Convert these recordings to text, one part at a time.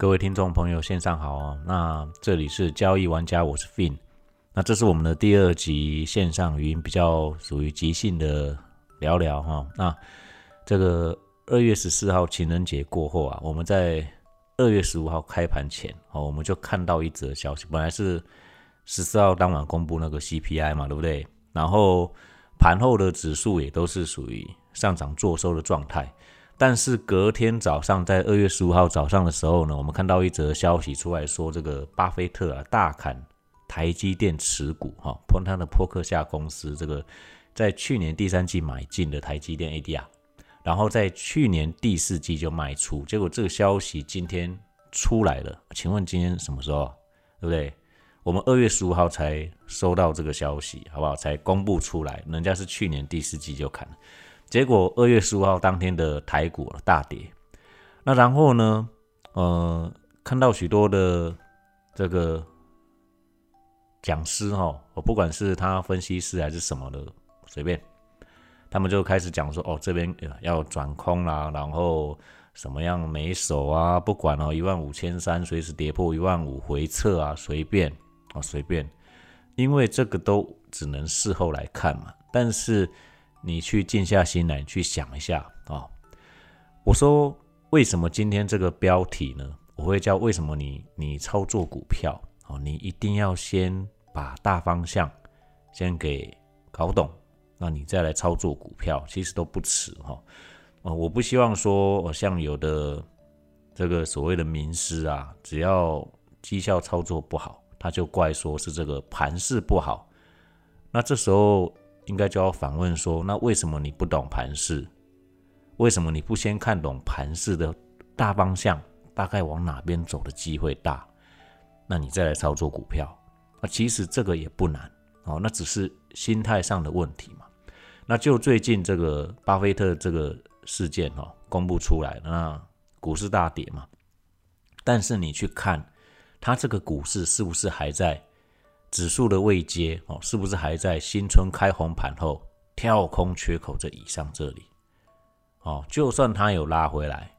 各位听众朋友，线上好啊。那这里是交易玩家，我是 Fin。那这是我们的第二集线上语音，比较属于即兴的聊聊哈。那这个二月十四号情人节过后啊，我们在二月十五号开盘前哦，我们就看到一则消息，本来是十四号当晚公布那个 CPI 嘛，对不对？然后盘后的指数也都是属于上涨做收的状态。但是隔天早上，在二月十五号早上的时候呢，我们看到一则消息出来说，这个巴菲特啊大砍台积电持股，哈，碰他的波克夏公司这个在去年第三季买进的台积电 ADR，然后在去年第四季就卖出，结果这个消息今天出来了，请问今天什么时候？对不对？我们二月十五号才收到这个消息，好不好？才公布出来，人家是去年第四季就砍了。结果二月十五号当天的台股大跌，那然后呢？呃，看到许多的这个讲师哈，我不管是他分析师还是什么的，随便，他们就开始讲说，哦，这边要转空啦，然后什么样没手啊？不管哦，一万五千三随时跌破一万五回撤啊，随便啊，随便，因为这个都只能事后来看嘛，但是。你去静下心来去想一下啊！我说为什么今天这个标题呢？我会叫为什么你你操作股票哦，你一定要先把大方向先给搞懂，那你再来操作股票，其实都不迟哈。哦，我不希望说像有的这个所谓的名师啊，只要绩效操作不好，他就怪说是这个盘势不好，那这时候。应该就要反问说：那为什么你不懂盘势？为什么你不先看懂盘势的大方向，大概往哪边走的机会大？那你再来操作股票，那其实这个也不难哦，那只是心态上的问题嘛。那就最近这个巴菲特这个事件哦，公布出来，那股市大跌嘛。但是你去看，它这个股市是不是还在？指数的位阶哦，是不是还在新春开红盘后跳空缺口这以上这里？哦，就算它有拉回来，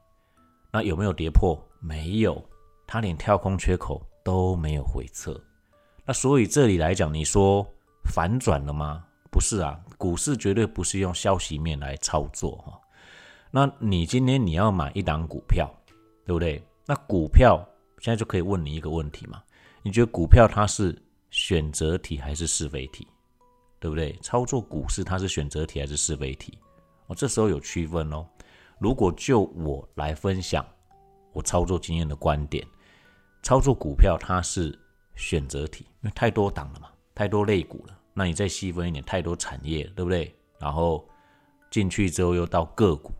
那有没有跌破？没有，它连跳空缺口都没有回撤。那所以这里来讲，你说反转了吗？不是啊，股市绝对不是用消息面来操作哈。那你今天你要买一档股票，对不对？那股票现在就可以问你一个问题嘛？你觉得股票它是？选择题还是是非题，对不对？操作股市它是选择题还是是非题？哦，这时候有区分哦。如果就我来分享我操作经验的观点，操作股票它是选择题，因为太多档了嘛，太多类股了。那你再细分一点，太多产业，对不对？然后进去之后又到个股，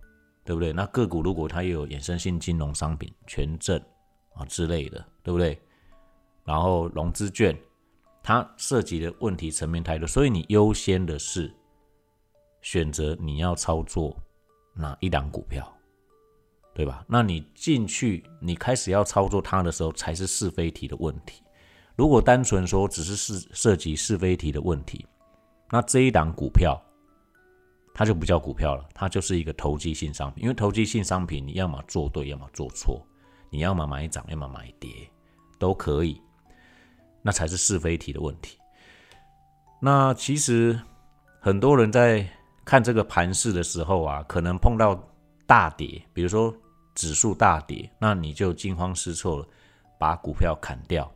对不对？那个股如果它又有衍生性金融商品、权证啊之类的，对不对？然后融资券。它涉及的问题层面太多，所以你优先的是选择你要操作哪一档股票，对吧？那你进去，你开始要操作它的时候，才是是非题的问题。如果单纯说只是是涉及是非题的问题，那这一档股票它就不叫股票了，它就是一个投机性商品。因为投机性商品，你要么做对，要么做错，你要么买涨，要么买跌，都可以。那才是是非题的问题。那其实很多人在看这个盘势的时候啊，可能碰到大跌，比如说指数大跌，那你就惊慌失措了，把股票砍掉。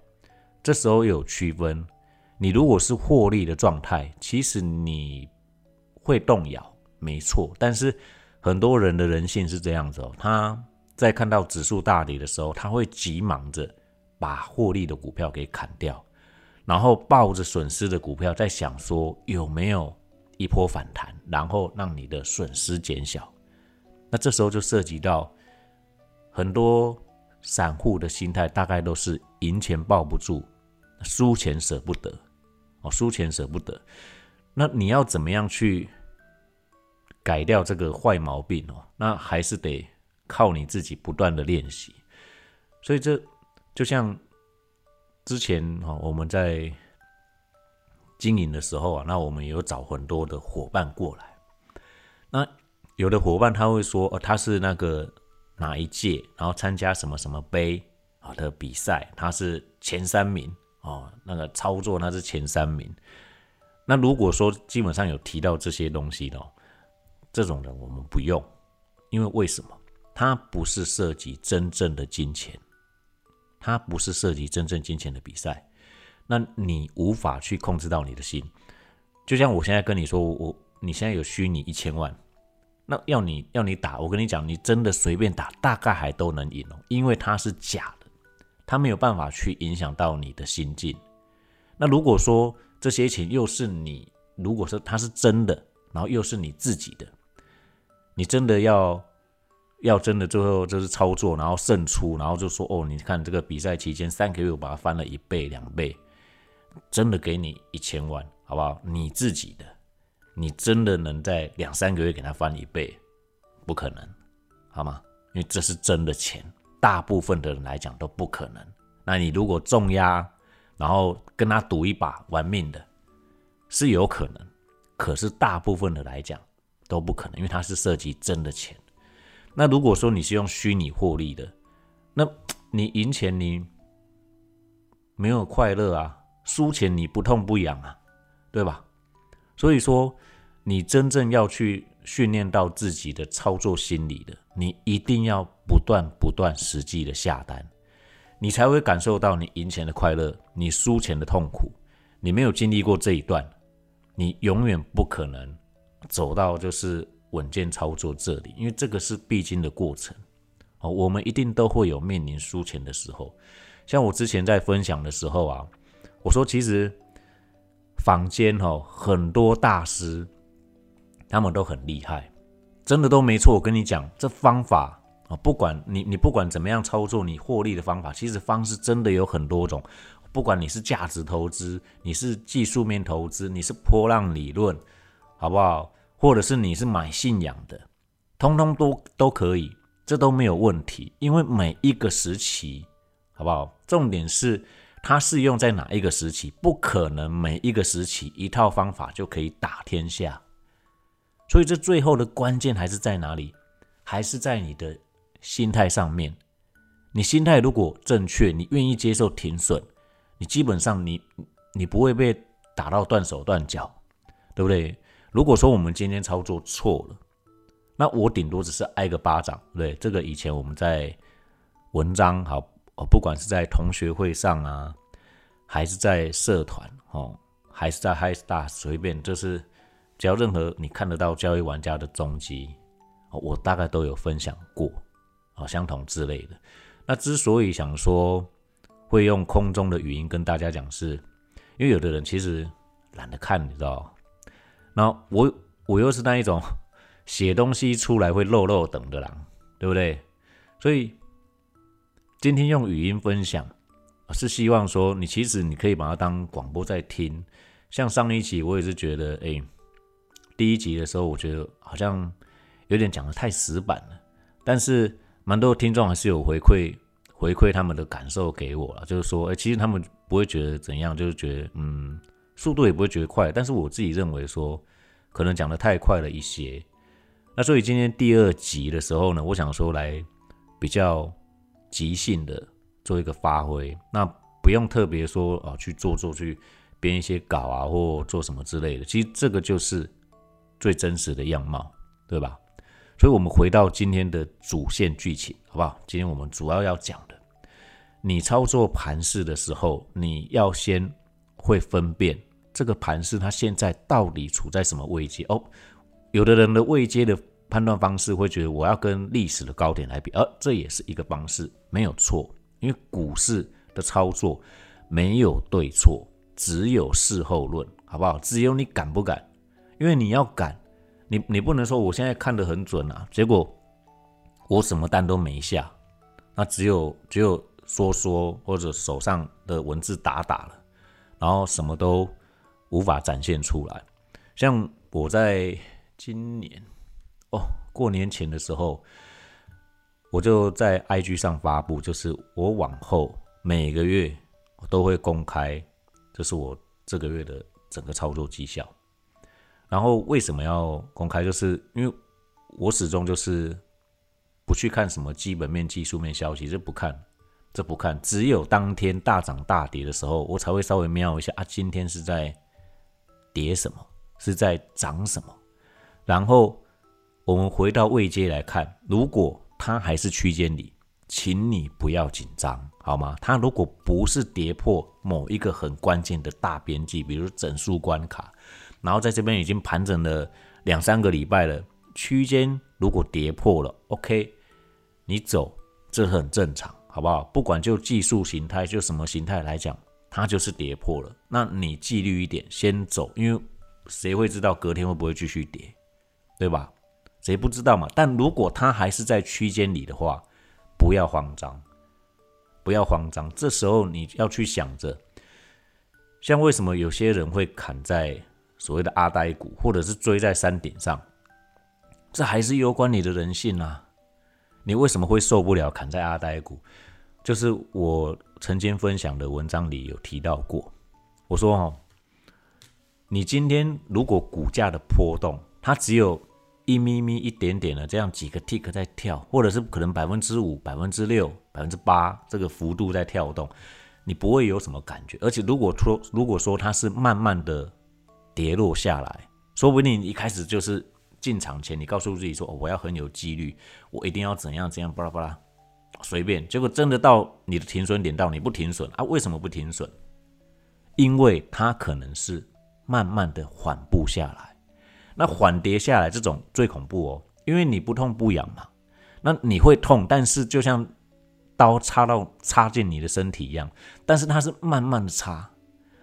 这时候有区分，你如果是获利的状态，其实你会动摇，没错。但是很多人的人性是这样子哦，他在看到指数大跌的时候，他会急忙着。把获利的股票给砍掉，然后抱着损失的股票在想说有没有一波反弹，然后让你的损失减小。那这时候就涉及到很多散户的心态，大概都是赢钱抱不住，输钱舍不得。哦，输钱舍不得。那你要怎么样去改掉这个坏毛病哦？那还是得靠你自己不断的练习。所以这。就像之前哈，我们在经营的时候啊，那我们有找很多的伙伴过来。那有的伙伴他会说，哦，他是那个哪一届，然后参加什么什么杯，啊的比赛，他是前三名哦，那个操作他是前三名。那如果说基本上有提到这些东西的，这种人我们不用，因为为什么？他不是涉及真正的金钱，它不是涉及真正金钱的比赛，那你无法去控制到你的心。就像我现在跟你说，我你现在有虚拟一千万，那要你要你打，我跟你讲，你真的随便打，大概还都能赢哦，因为它是假的，它没有办法去影响到你的心境。那如果说这些钱又是你，如果说它是真的，然后又是你自己的，你真的要。要真的最后就是操作，然后胜出，然后就说哦，你看这个比赛期间三个月我把它翻了一倍两倍，真的给你一千万，好不好？你自己的，你真的能在两三个月给他翻一倍？不可能，好吗？因为这是真的钱，大部分的人来讲都不可能。那你如果重压，然后跟他赌一把玩命的，是有可能，可是大部分的来讲都不可能，因为它是涉及真的钱。那如果说你是用虚拟获利的，那你赢钱你没有快乐啊，输钱你不痛不痒啊，对吧？所以说，你真正要去训练到自己的操作心理的，你一定要不断不断实际的下单，你才会感受到你赢钱的快乐，你输钱的痛苦。你没有经历过这一段，你永远不可能走到就是。稳健操作这里，因为这个是必经的过程哦。我们一定都会有面临输钱的时候。像我之前在分享的时候啊，我说其实坊间哦很多大师，他们都很厉害，真的都没错。我跟你讲，这方法啊，不管你你不管怎么样操作，你获利的方法，其实方式真的有很多种。不管你是价值投资，你是技术面投资，你是波浪理论，好不好？或者是你是买信仰的，通通都都可以，这都没有问题。因为每一个时期，好不好？重点是它适用在哪一个时期，不可能每一个时期一套方法就可以打天下。所以这最后的关键还是在哪里？还是在你的心态上面。你心态如果正确，你愿意接受停损，你基本上你你不会被打到断手断脚，对不对？如果说我们今天操作错了，那我顶多只是挨个巴掌，对这个以前我们在文章好哦，不管是在同学会上啊，还是在社团哦，还是在 High Star 随便，就是只要任何你看得到交易玩家的踪迹，我大概都有分享过啊，相同之类的。那之所以想说会用空中的语音跟大家讲，是因为有的人其实懒得看，你知道。那我我又是那一种写东西出来会漏漏等的啦，对不对？所以今天用语音分享，是希望说你其实你可以把它当广播在听。像上一集我也是觉得，哎，第一集的时候我觉得好像有点讲的太死板了，但是蛮多听众还是有回馈回馈他们的感受给我了，就是说，哎，其实他们不会觉得怎样，就是觉得嗯。速度也不会觉得快，但是我自己认为说，可能讲的太快了一些。那所以今天第二集的时候呢，我想说来比较即兴的做一个发挥，那不用特别说啊去做做去编一些稿啊或做什么之类的，其实这个就是最真实的样貌，对吧？所以我们回到今天的主线剧情，好不好？今天我们主要要讲的，你操作盘式的时候，你要先会分辨。这个盘是它现在到底处在什么位阶？哦，有的人的位阶的判断方式会觉得我要跟历史的高点来比，而这也是一个方式，没有错。因为股市的操作没有对错，只有事后论，好不好？只有你敢不敢？因为你要敢，你你不能说我现在看得很准啊，结果我什么单都没下，那只有只有说说或者手上的文字打打了，然后什么都。无法展现出来。像我在今年哦过年前的时候，我就在 IG 上发布，就是我往后每个月都会公开，这是我这个月的整个操作绩效。然后为什么要公开？就是因为我始终就是不去看什么基本面、技术面消息，这不看。这不看，只有当天大涨大跌的时候，我才会稍微瞄一下啊，今天是在跌什么，是在涨什么。然后我们回到位阶来看，如果它还是区间里，请你不要紧张，好吗？它如果不是跌破某一个很关键的大边际，比如整数关卡，然后在这边已经盘整了两三个礼拜了，区间如果跌破了，OK，你走这很正常，好不好？不管就技术形态，就什么形态来讲，它就是跌破了，那你纪律一点，先走，因为谁会知道隔天会不会继续跌，对吧？谁不知道嘛？但如果它还是在区间里的话，不要慌张，不要慌张。这时候你要去想着，像为什么有些人会砍在所谓的阿呆股，或者是追在山顶上，这还是攸关你的人性啊！你为什么会受不了砍在阿呆股？就是我曾经分享的文章里有提到过，我说哦，你今天如果股价的波动，它只有。一咪咪一点点的这样几个 tick 在跳，或者是可能百分之五、百分之六、百分之八这个幅度在跳动，你不会有什么感觉。而且如果说如果说它是慢慢的跌落下来，说不定你一开始就是进场前你告诉自己说我要很有纪律，我一定要怎样怎样巴拉巴拉随便，结果真的到你的停损点到你不停损啊？为什么不停损？因为它可能是慢慢的缓步下来。那缓跌下来这种最恐怖哦，因为你不痛不痒嘛，那你会痛，但是就像刀插到插进你的身体一样，但是它是慢慢的插，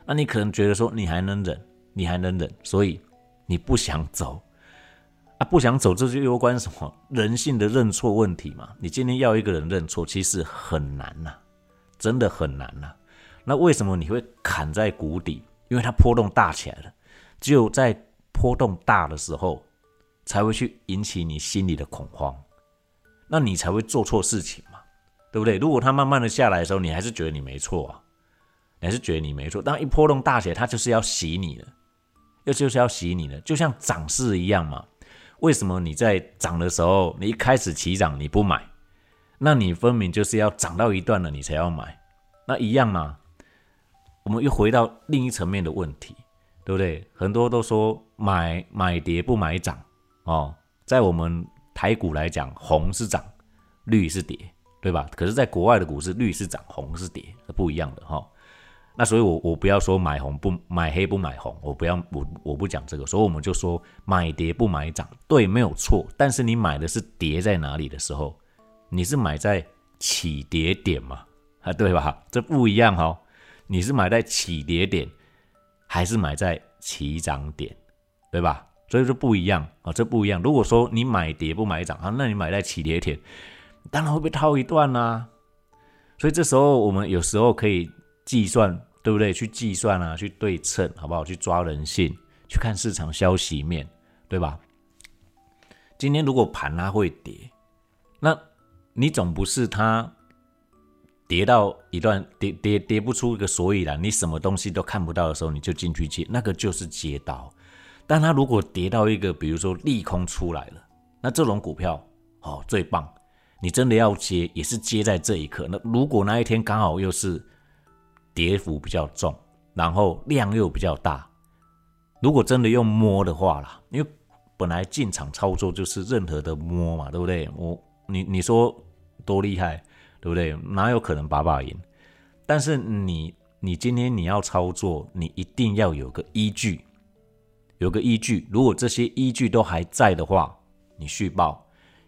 那你可能觉得说你还能忍，你还能忍，所以你不想走啊，不想走，这就有关什么人性的认错问题嘛？你今天要一个人认错，其实很难呐，真的很难呐。那为什么你会砍在谷底？因为它波动大起来了，只有在波动大的时候，才会去引起你心里的恐慌，那你才会做错事情嘛，对不对？如果它慢慢的下来的时候，你还是觉得你没错啊，你还是觉得你没错。当一波动大起来，它就是要洗你的，又就是要洗你的，就像涨势一样嘛。为什么你在涨的时候，你一开始起涨你不买，那你分明就是要涨到一段了你才要买，那一样嘛。我们又回到另一层面的问题。对不对？很多都说买买跌不买涨哦，在我们台股来讲，红是涨，绿是跌，对吧？可是，在国外的股市，绿是涨，红是跌，不一样的哈。那所以，我我不要说买红不买黑不买红，我不要我我不讲这个，所以我们就说买跌不买涨，对，没有错。但是你买的是跌在哪里的时候，你是买在起跌点嘛？啊，对吧？这不一样哈，你是买在起跌点。还是买在起涨点，对吧？所以说不一样啊，这不一样。如果说你买跌不买涨啊，那你买在起跌点，当然会被套一段啦。所以这时候我们有时候可以计算，对不对？去计算啊，去对称，好不好？去抓人性，去看市场消息面，对吧？今天如果盘它会跌，那你总不是它。跌到一段跌跌跌不出一个所以然，你什么东西都看不到的时候，你就进去接，那个就是接刀。但它如果跌到一个，比如说利空出来了，那这种股票哦最棒，你真的要接也是接在这一刻。那如果那一天刚好又是跌幅比较重，然后量又比较大，如果真的用摸的话啦，因为本来进场操作就是任何的摸嘛，对不对？我你你说多厉害？对不对？哪有可能把把赢？但是你，你今天你要操作，你一定要有个依据，有个依据。如果这些依据都还在的话，你续报；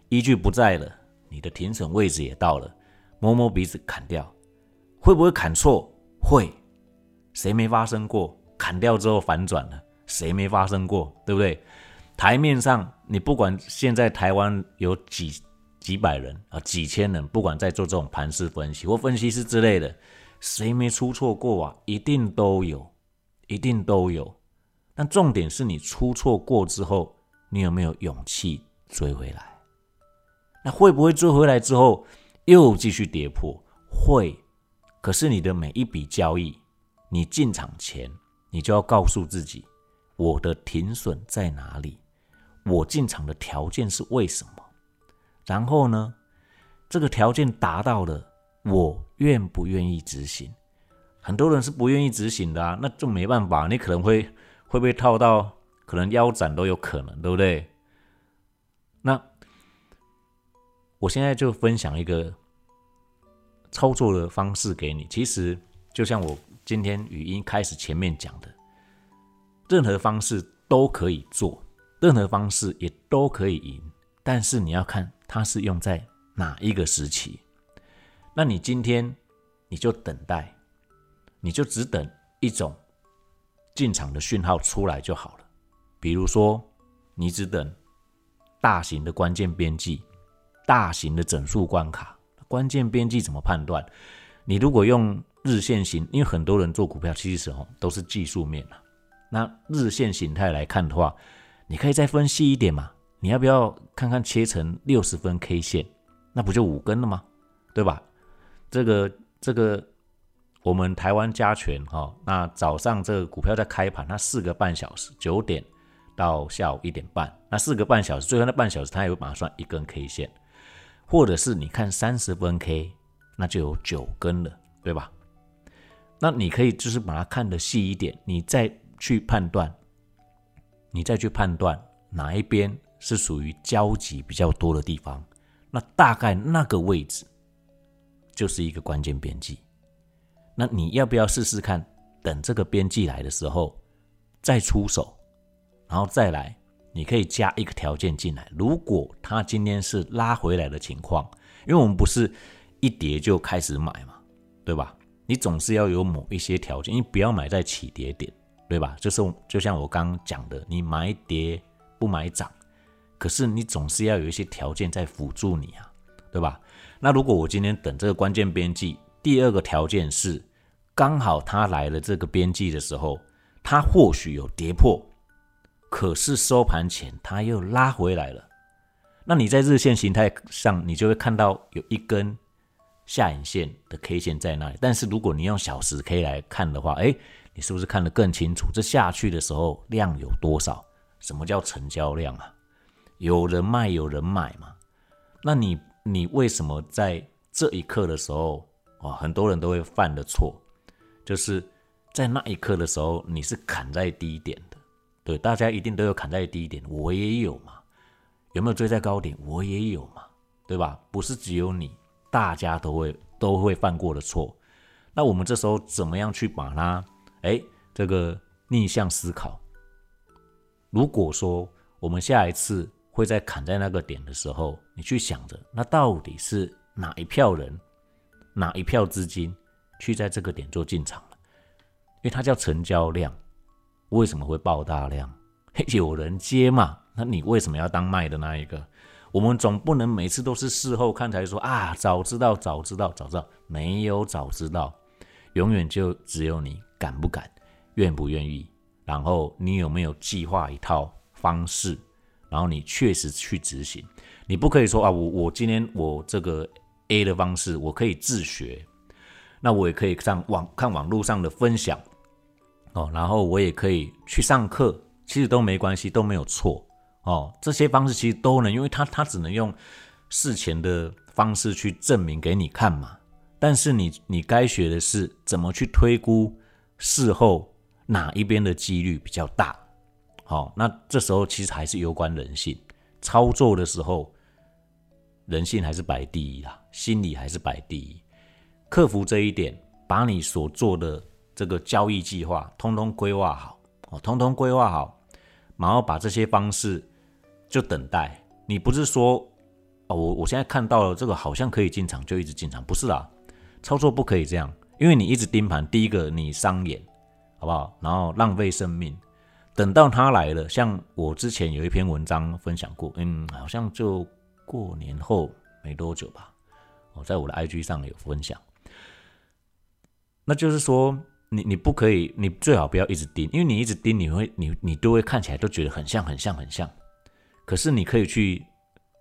依据不在了，你的停损位置也到了，摸摸鼻子砍掉，会不会砍错？会，谁没发生过？砍掉之后反转了，谁没发生过？对不对？台面上，你不管现在台湾有几。几百人啊，几千人，不管在做这种盘势分析或分析师之类的，谁没出错过啊？一定都有，一定都有。但重点是你出错过之后，你有没有勇气追回来？那会不会追回来之后又继续跌破？会。可是你的每一笔交易，你进场前，你就要告诉自己，我的停损在哪里？我进场的条件是为什么？然后呢，这个条件达到了，我愿不愿意执行？很多人是不愿意执行的啊，那就没办法，你可能会会被套到，可能腰斩都有可能，对不对？那我现在就分享一个操作的方式给你。其实就像我今天语音开始前面讲的，任何方式都可以做，任何方式也都可以赢，但是你要看它是用在哪一个时期。那你今天你就等待。你就只等一种进场的讯号出来就好了。比如说，你只等大型的关键边际、大型的整数关卡。关键边际怎么判断？你如果用日线型，因为很多人做股票其实哦都是技术面啊。那日线形态来看的话，你可以再分析一点嘛。你要不要看看切成六十分 K 线？那不就五根了吗？对吧？这个这个。我们台湾加权哈，那早上这个股票在开盘，它四个半小时，九点到下午一点半，那四个半小时，最后那半小时它也会把它算一根 K 线，或者是你看三十分 K，那就有九根了，对吧？那你可以就是把它看得细一点，你再去判断，你再去判断哪一边是属于交集比较多的地方，那大概那个位置就是一个关键边际。那你要不要试试看？等这个边际来的时候再出手，然后再来，你可以加一个条件进来。如果它今天是拉回来的情况，因为我们不是一跌就开始买嘛，对吧？你总是要有某一些条件，你不要买在起跌点，对吧？就是就像我刚刚讲的，你买跌不买涨，可是你总是要有一些条件在辅助你啊，对吧？那如果我今天等这个关键边际，第二个条件是，刚好它来了这个边际的时候，它或许有跌破，可是收盘前它又拉回来了。那你在日线形态上，你就会看到有一根下影线的 K 线在那里。但是如果你用小时 K 来看的话，哎，你是不是看得更清楚？这下去的时候量有多少？什么叫成交量啊？有人卖有人买嘛？那你你为什么在这一刻的时候？啊，很多人都会犯的错，就是在那一刻的时候，你是砍在低点的。对，大家一定都有砍在低点，我也有嘛。有没有追在高点？我也有嘛，对吧？不是只有你，大家都会都会犯过的错。那我们这时候怎么样去把它，哎，这个逆向思考？如果说我们下一次会在砍在那个点的时候，你去想着，那到底是哪一票人？哪一票资金去在这个点做进场了？因为它叫成交量，为什么会爆大量？有人接嘛？那你为什么要当卖的那一个？我们总不能每次都是事后看才说啊，早知道，早知道，早知道，没有早知道，永远就只有你敢不敢，愿不愿意，然后你有没有计划一套方式，然后你确实去执行。你不可以说啊，我我今天我这个。A 的方式，我可以自学，那我也可以上网看网络上的分享哦，然后我也可以去上课，其实都没关系，都没有错哦。这些方式其实都能，因为他他只能用事前的方式去证明给你看嘛。但是你你该学的是怎么去推估事后哪一边的几率比较大。好，那这时候其实还是有关人性，操作的时候。人性还是摆第一啦，心理还是摆第一。克服这一点，把你所做的这个交易计划通通规划好哦，通通规划好，然后把这些方式就等待。你不是说哦，我我现在看到了这个好像可以进场就一直进场，不是啦，操作不可以这样，因为你一直盯盘，第一个你伤眼，好不好？然后浪费生命。等到它来了，像我之前有一篇文章分享过，嗯，好像就。过年后没多久吧，我在我的 IG 上有分享。那就是说，你你不可以，你最好不要一直盯，因为你一直盯，你会你你都会看起来都觉得很像很像很像。可是你可以去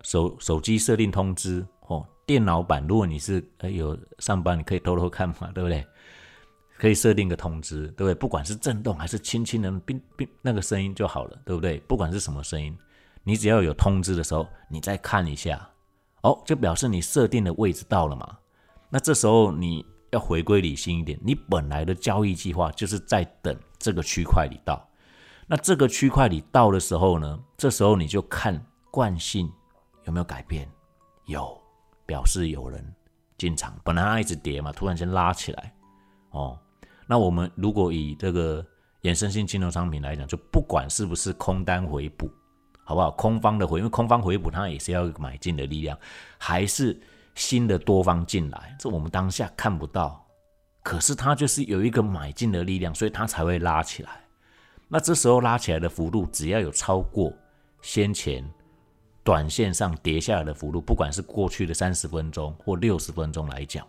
手手机设定通知哦，电脑版如果你是呃有上班，你可以偷偷看嘛，对不对？可以设定个通知，对不对？不管是震动还是轻轻的冰冰那个声音就好了，对不对？不管是什么声音。你只要有通知的时候，你再看一下，哦，就表示你设定的位置到了嘛。那这时候你要回归理性一点，你本来的交易计划就是在等这个区块里到。那这个区块里到的时候呢，这时候你就看惯性有没有改变，有，表示有人进场。本来它一直跌嘛，突然间拉起来，哦，那我们如果以这个衍生性金融商品来讲，就不管是不是空单回补，好不好？空方的回，因为空方回补它也是要买进的力量，还是？新的多方进来，这我们当下看不到，可是它就是有一个买进的力量，所以它才会拉起来。那这时候拉起来的幅度，只要有超过先前短线上跌下来的幅度，不管是过去的三十分钟或六十分钟来讲，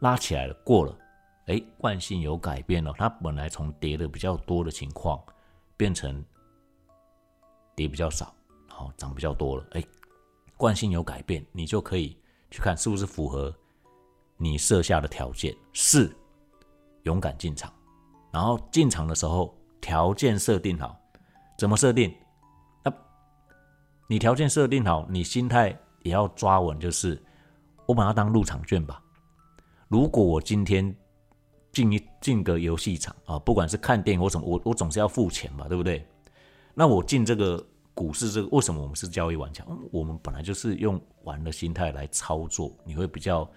拉起来了过了，哎，惯性有改变了，它本来从跌的比较多的情况，变成跌比较少，好涨比较多了，哎，惯性有改变，你就可以。去看是不是符合你设下的条件，是勇敢进场，然后进场的时候条件设定好，怎么设定？那你条件设定好，你心态也要抓稳，就是我把它当入场券吧。如果我今天进一进个游戏场啊，不管是看电影或什么，我我总是要付钱吧，对不对？那我进这个。股市这个为什么我们是交易玩家？我们本来就是用玩的心态来操作，你会比较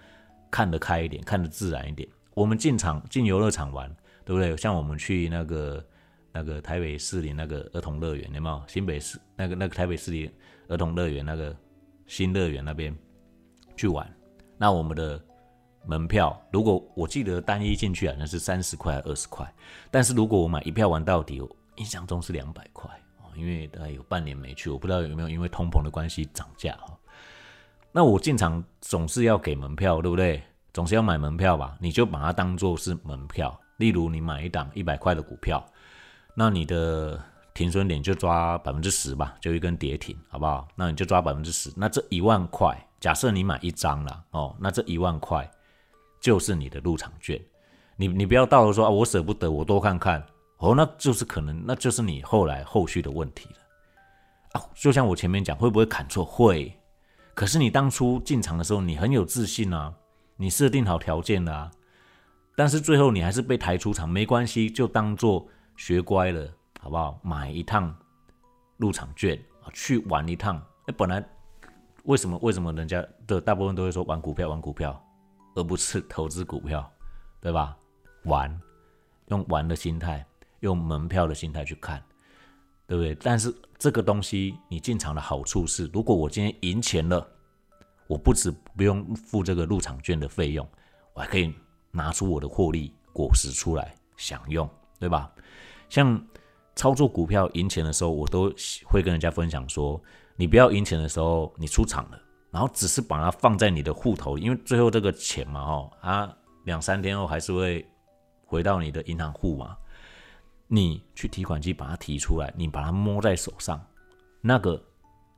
看得开一点，看得自然一点。我们进场进游乐场玩，对不对？像我们去那个那个台北市里那个儿童乐园，有没有？新北市那个那个台北市里儿童乐园那个新乐园那边去玩，那我们的门票，如果我记得单一进去啊，那是三十块二十块，但是如果我买一票玩到底，我印象中是两百块。因为大概有半年没去，我不知道有没有因为通膨的关系涨价哈。那我进场总是要给门票，对不对？总是要买门票吧？你就把它当做是门票。例如你买一档一百块的股票，那你的停损点就抓百分之十吧，就一根跌停，好不好？那你就抓百分之十。那这一万块，假设你买一张了哦，那这一万块就是你的入场券。你你不要到了说啊，我舍不得，我多看看。哦，那就是可能，那就是你后来后续的问题了啊！就像我前面讲，会不会砍错？会。可是你当初进场的时候，你很有自信啊，你设定好条件了啊。但是最后你还是被抬出场，没关系，就当做学乖了，好不好？买一趟入场券啊，去玩一趟。哎，本来为什么为什么人家的大部分都会说玩股票玩股票，而不是投资股票，对吧？玩，用玩的心态。用门票的心态去看，对不对？但是这个东西你进场的好处是，如果我今天赢钱了，我不止不用付这个入场券的费用，我还可以拿出我的获利果实出来享用，对吧？像操作股票赢钱的时候，我都会跟人家分享说，你不要赢钱的时候你出场了，然后只是把它放在你的户头，因为最后这个钱嘛，哦，它两三天后还是会回到你的银行户嘛。你去提款机把它提出来，你把它摸在手上，那个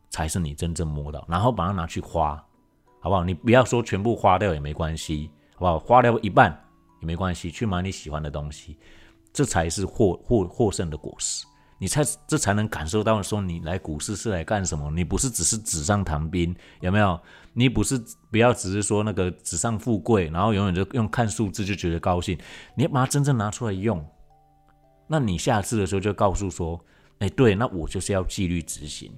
才是你真正摸到，然后把它拿去花，好不好？你不要说全部花掉也没关系，好不好？花掉一半也没关系，去买你喜欢的东西，这才是获获获胜的果实。你才这才能感受到说你来股市是来干什么？你不是只是纸上谈兵，有没有？你不是不要只是说那个纸上富贵，然后永远就用看数字就觉得高兴，你要把它真正拿出来用。那你下次的时候就告诉说，哎，对，那我就是要纪律执行，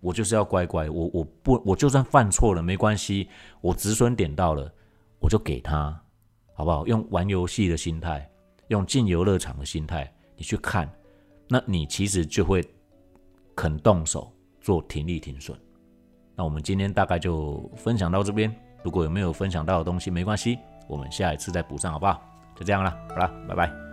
我就是要乖乖，我我不我就算犯错了没关系，我止损点到了，我就给他，好不好？用玩游戏的心态，用进游乐场的心态，你去看，那你其实就会肯动手做停利停损。那我们今天大概就分享到这边，如果有没有分享到的东西没关系，我们下一次再补上，好不好？就这样了，好了，拜拜。